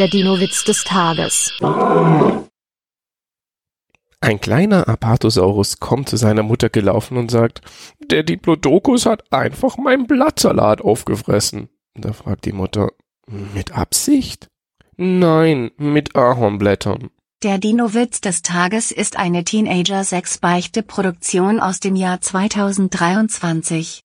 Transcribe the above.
Der Dino-Witz des Tages. Ein kleiner Apatosaurus kommt zu seiner Mutter gelaufen und sagt, der Diplodocus hat einfach meinen Blattsalat aufgefressen. Da fragt die Mutter, mit Absicht? Nein, mit Ahornblättern. Der Dino-Witz des Tages ist eine Teenager-6-Beichte-Produktion aus dem Jahr 2023.